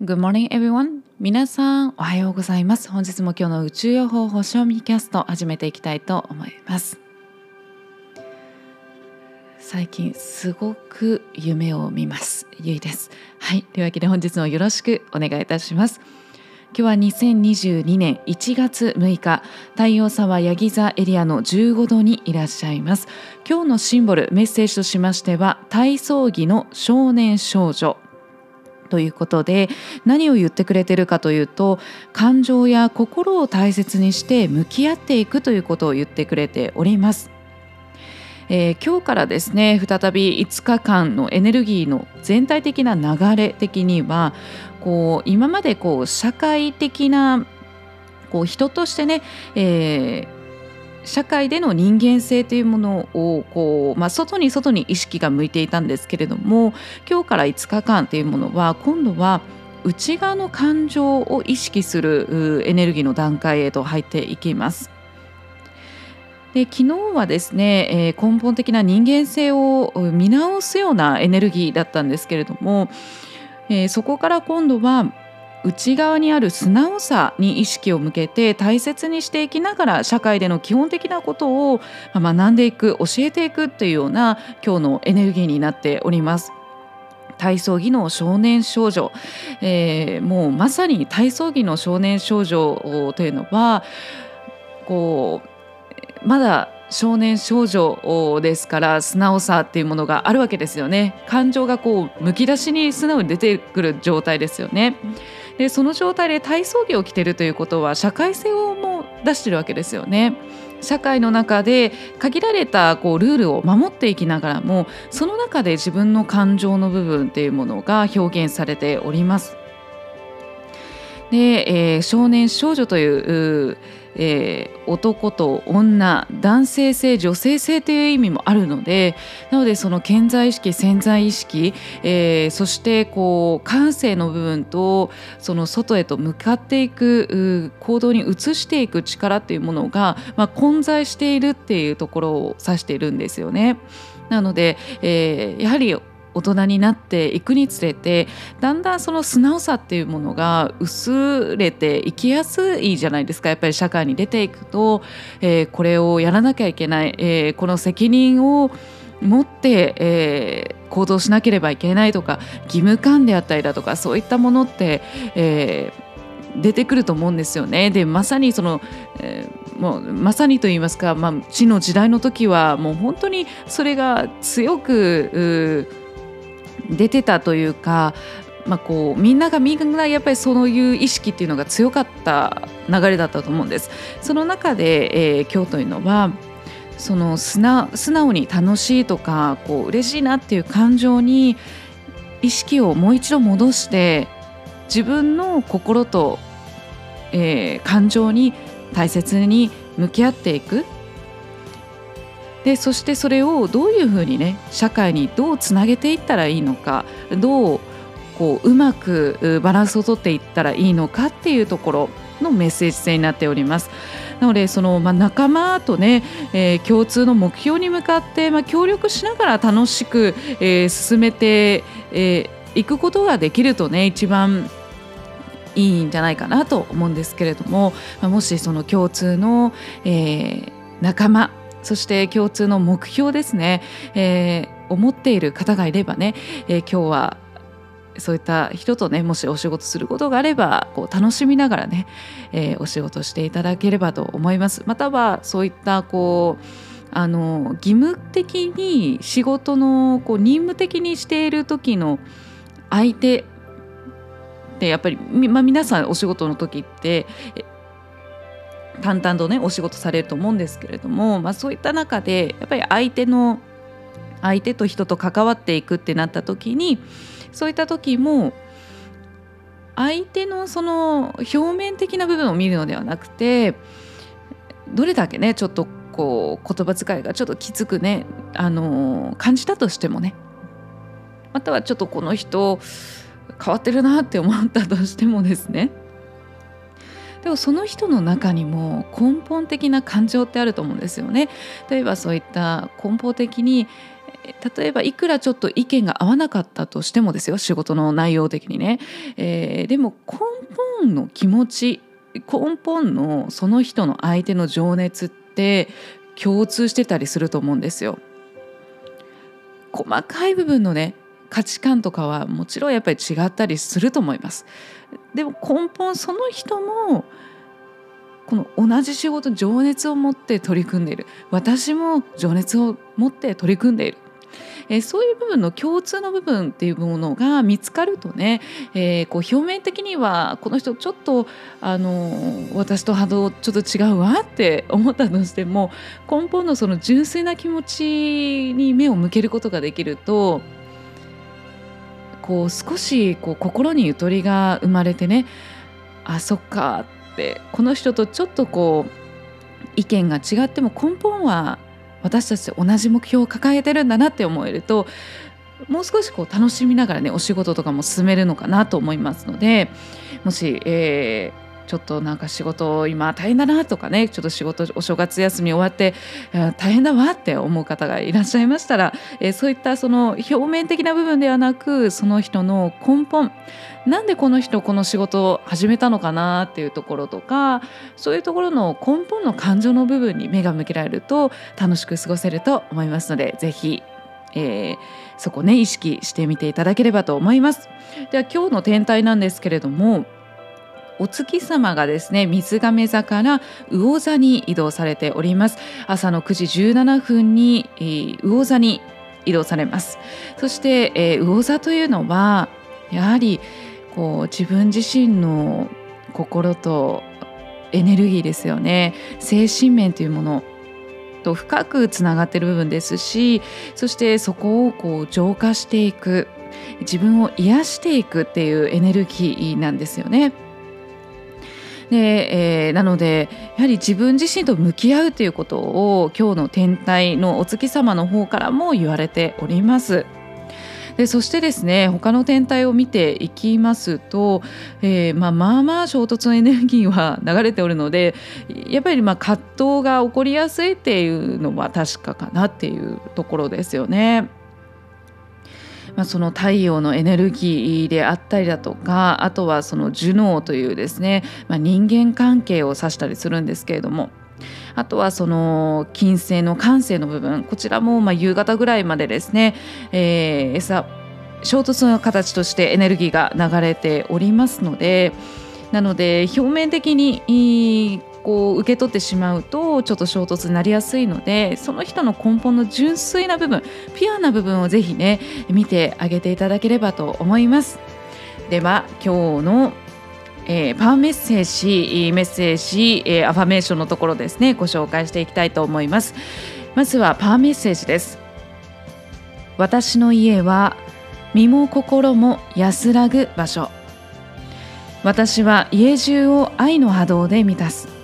Good morning everyone. 皆さんおはようございます。本日も今日の宇宙予報星読みキャスト始めていきたいと思います。最近すごく夢を見ます。ゆいです。はい。というわけで本日もよろしくお願いいたします。今日は2022年1月6日太陽沢ヤギ座エリアの15度にいらっしゃいます。今日のシンボルメッセージとしましては体操着の少年少女。ということで何を言ってくれてるかというと感情や心を大切にして向き合っていくということを言ってくれております。えー、今日からですね再び5日間のエネルギーの全体的な流れ的にはこう今までこう社会的なこう人としてね、えー社会での人間性というものをこう、まあ、外に外に意識が向いていたんですけれども今日から5日間というものは今度は内側の感情を意識するエネルギーの段階へと入っていきます。で昨日はですね、えー、根本的な人間性を見直すようなエネルギーだったんですけれども、えー、そこから今度は内側にある素直さに意識を向けて大切にしていきながら社会での基本的なことを学んでいく教えていくというような今日のエネルギーになっております。体操着の少年少女、えー、もうまさに体操着の少年少女というのはこうまだ少年少女ですから素直さっていうものがあるわけですよね感情がこうむき出しに素直に出てくる状態ですよねでその状態で体操着を着ているということは社会性をも出してるわけですよね。社会の中で限られたこうルールを守っていきながらもその中で自分の感情の部分っていうものが表現されております。で、えー、少年少女というえー、男と女男性性女性性という意味もあるのでなのでその健在意識潜在意識、えー、そしてこう感性の部分とその外へと向かっていく行動に移していく力っていうものが、まあ、混在しているっていうところを指しているんですよね。なので、えー、やはり大人になっていくにつれてだんだんその素直さっていうものが薄れていきやすいじゃないですかやっぱり社会に出ていくと、えー、これをやらなきゃいけない、えー、この責任を持って、えー、行動しなければいけないとか義務感であったりだとかそういったものって、えー、出てくると思うんですよね。でまさにその、えーもうまさにと言いますか、まあ、死の時代の時はもう本当にそれが強く出てたというか、まあ、こうみんながみんなやっぱりそういう意識っていうのが強かった流れだったと思うんです。その中で、えー、今日というのはその素直に楽しいとかこう嬉しいなっていう感情に意識をもう一度戻して自分の心と、えー、感情に大切に向き合っていくでそしてそれをどういうふうにね社会にどうつなげていったらいいのかどうこううまくバランスをとっていったらいいのかっていうところのメッセージ性になっております。なのでその、まあ、仲間とね、えー、共通の目標に向かって、まあ、協力しながら楽しく、えー、進めてい、えー、くことができるとね一番いいんじゃないかなと思うんですけれども、まあ、もしその共通の、えー、仲間そして共通の目標ですね、えー、思っている方がいればね、えー、今日はそういった人とねもしお仕事することがあればこう楽しみながらね、えー、お仕事していただければと思います。またはそういったこうあの義務的に仕事のこう任務的にしている時の相手ってやっぱり、まあ、皆さんお仕事の時って淡々とねお仕事されると思うんですけれども、まあ、そういった中でやっぱり相手の相手と人と関わっていくってなった時にそういった時も相手のその表面的な部分を見るのではなくてどれだけねちょっとこう言葉遣いがちょっときつくね、あの感じたとしてもねまたはちょっとこの人変わってるなって思ったとしてもですねでもその人の中にも根本的な感情ってあると思うんですよね。例えばそういった根本的に例えばいくらちょっと意見が合わなかったとしてもですよ仕事の内容的にね、えー、でも根本の気持ち根本のその人の相手の情熱って共通してたりすると思うんですよ。細かい部分のね価値観とかはもちろんやっぱり違ったりすると思います。でも根本その人もこの同じ仕事情熱を持って取り組んでいる私も情熱を持って取り組んでいるえそういう部分の共通の部分っていうものが見つかるとね、えー、こう表面的にはこの人ちょっとあの私と波動ちょっと違うわって思ったとしても根本のその純粋な気持ちに目を向けることができるとこう少しこう心にゆとりが生まれてねあそっかってこの人とちょっとこう意見が違っても根本は私たち同じ目標を抱えてるんだなって思えるともう少しこう楽しみながらねお仕事とかも進めるのかなと思いますのでもし、えーちょっとなんか仕事今大変だなとかねちょっと仕事お正月休み終わって大変だわって思う方がいらっしゃいましたら、え、そういったその表面的な部分ではなくその人の根本なんでこの人この仕事を始めたのかなっていうところとかそういうところの根本の感情の部分に目が向けられると楽しく過ごせると思いますので是非えー、そこね意識してみていただければと思います。では今日の天体なんですけれどもお月様がですね水亀座から魚座に移動されております。朝の9時17分に、えー、魚座に移動されます。そして、えー、魚座というのはやはりこう自分自身の心とエネルギーですよね。精神面というものと深くつながっている部分ですしそしてそこをこう浄化していく。自分を癒していくっていうエネルギーなんですよね。で、えー、なのでやはり自分自身と向き合うということを今日の天体のお月様の方からも言われております。でそしてですね他の天体を見ていきますと、えー、まあ、まあまあ衝突のエネルギーは流れておるのでやっぱりま葛藤が起こりやすいっていうのは確かかなっていうところですよね。まあ、その太陽のエネルギーであったりだとかあとはそのジュノーというですね、まあ、人間関係を指したりするんですけれども。あとはその金星の感性の部分こちらもま夕方ぐらいまでですね、えー、餌衝突の形としてエネルギーが流れておりますのでなので表面的にこう受け取ってしまうとちょっと衝突になりやすいのでその人の根本の純粋な部分ピュアな部分をぜひね見てあげていただければと思います。では今日のえー、パワーメッセージメッセージ、えー、アファメーションのところですねご紹介していきたいと思います。まずはパワーメッセージです。私の家は身も心も安らぐ場所。私は家中を愛の波動で満たす。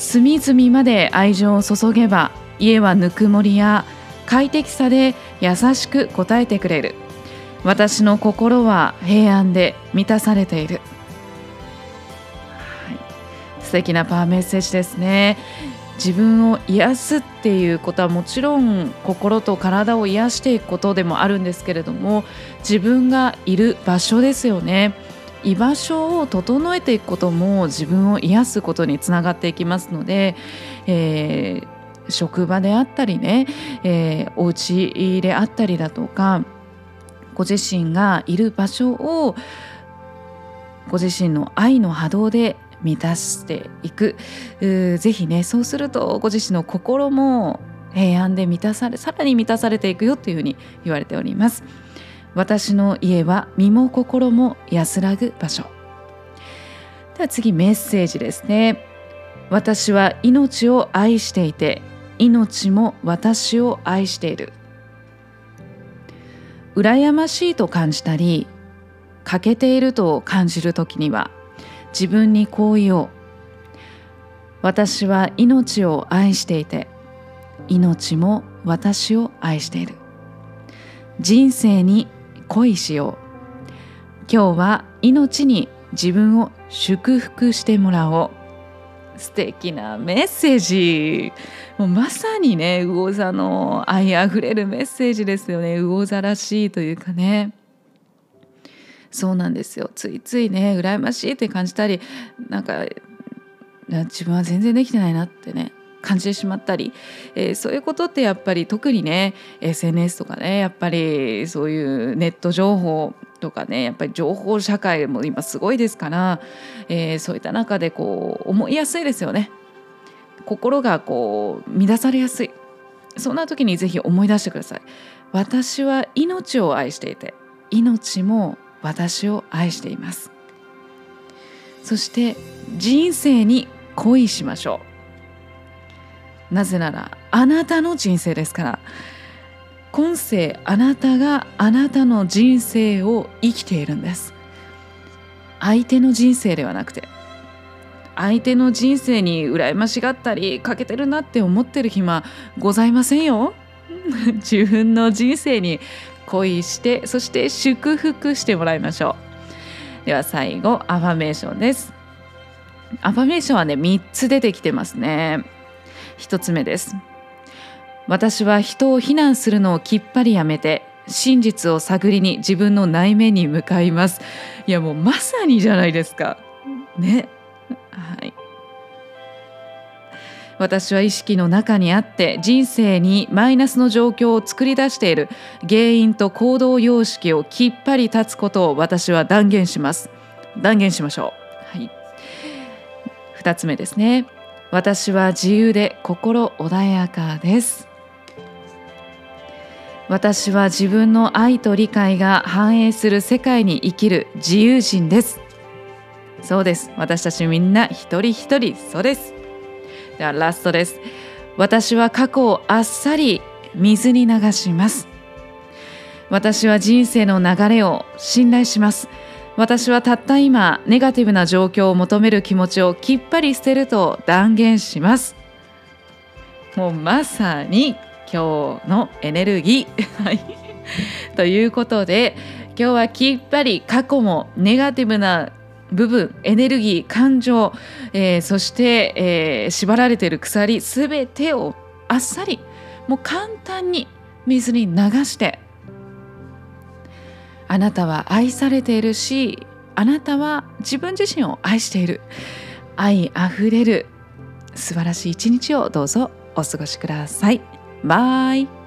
隅々まで愛情を注げば家はぬくもりや快適さで優しく応えてくれる。私の心は平安で満たされている、はい、素敵なパワーメッセージですね。自分を癒すっていうことはもちろん心と体を癒していくことでもあるんですけれども自分がいる場所ですよね。居場所を整えていくことも自分を癒すことにつながっていきますので、えー、職場であったりね、えー、お家であったりだとかご自身がいる場所をご自身の愛の波動で満たしていくぜひねそうするとご自身の心も平安で満たされさらに満たされていくよというふうに言われております。私の家は身も心も安らぐ場所。では次メッセージですね。私は命を愛していて命も私を愛している。羨ましいと感じたり欠けていると感じる時には自分にこう言おう私は命を愛していて命も私を愛している。人生に恋しよう。今日は命に自分を祝福してもらおう。素敵なメッセージ。もうまさにね魚座の愛あふれるメッセージですよね。魚座らしいというかね。そうなんですよ。ついついね羨ましいって感じたりなんか自分は全然できてないなってね。感じてしまったり、えー、そういうことってやっぱり特にね SNS とかねやっぱりそういうネット情報とかねやっぱり情報社会も今すごいですから、えー、そういった中でこう思いやすいですよね。心がこう乱されやすい。そんな時にぜひ思い出してください。私は命を愛していて命も私を愛しています。そして人生に恋しましょう。なぜならあなたの人生ですから。今世あなたがあなたの人生を生きているんです。相手の人生ではなくて相手の人生に羨ましがったり欠けてるなって思ってる暇ございませんよ。自分の人生に恋してそして祝福してもらいましょう。では最後アファメーションです。アファメーションはね3つ出てきてますね。1つ目です。私は人を非難するのをきっぱりやめて真実を探りに自分の内面に向かいます。いやもうまさにじゃないですか。ね。はい。私は意識の中にあって人生にマイナスの状況を作り出している原因と行動様式をきっぱり立つことを私は断言します。断言しましょう。はい。2つ目ですね。私は自由で心穏やかです。私は自分の愛と理解が反映する世界に生きる自由人です。そうです。私たちみんな一人一人そうです。ではラストです。私は過去をあっさり水に流します。私は人生の流れを信頼します。私はたった今ネガティブな状況を求める気持ちをきっぱり捨てると断言しますもうまさに今日のエネルギー。はい、ということで今日はきっぱり過去もネガティブな部分エネルギー感情、えー、そして、えー、縛られている鎖すべてをあっさりもう簡単に水に流してあなたは愛されているしあなたは自分自身を愛している愛あふれる素晴らしい一日をどうぞお過ごしください。バイ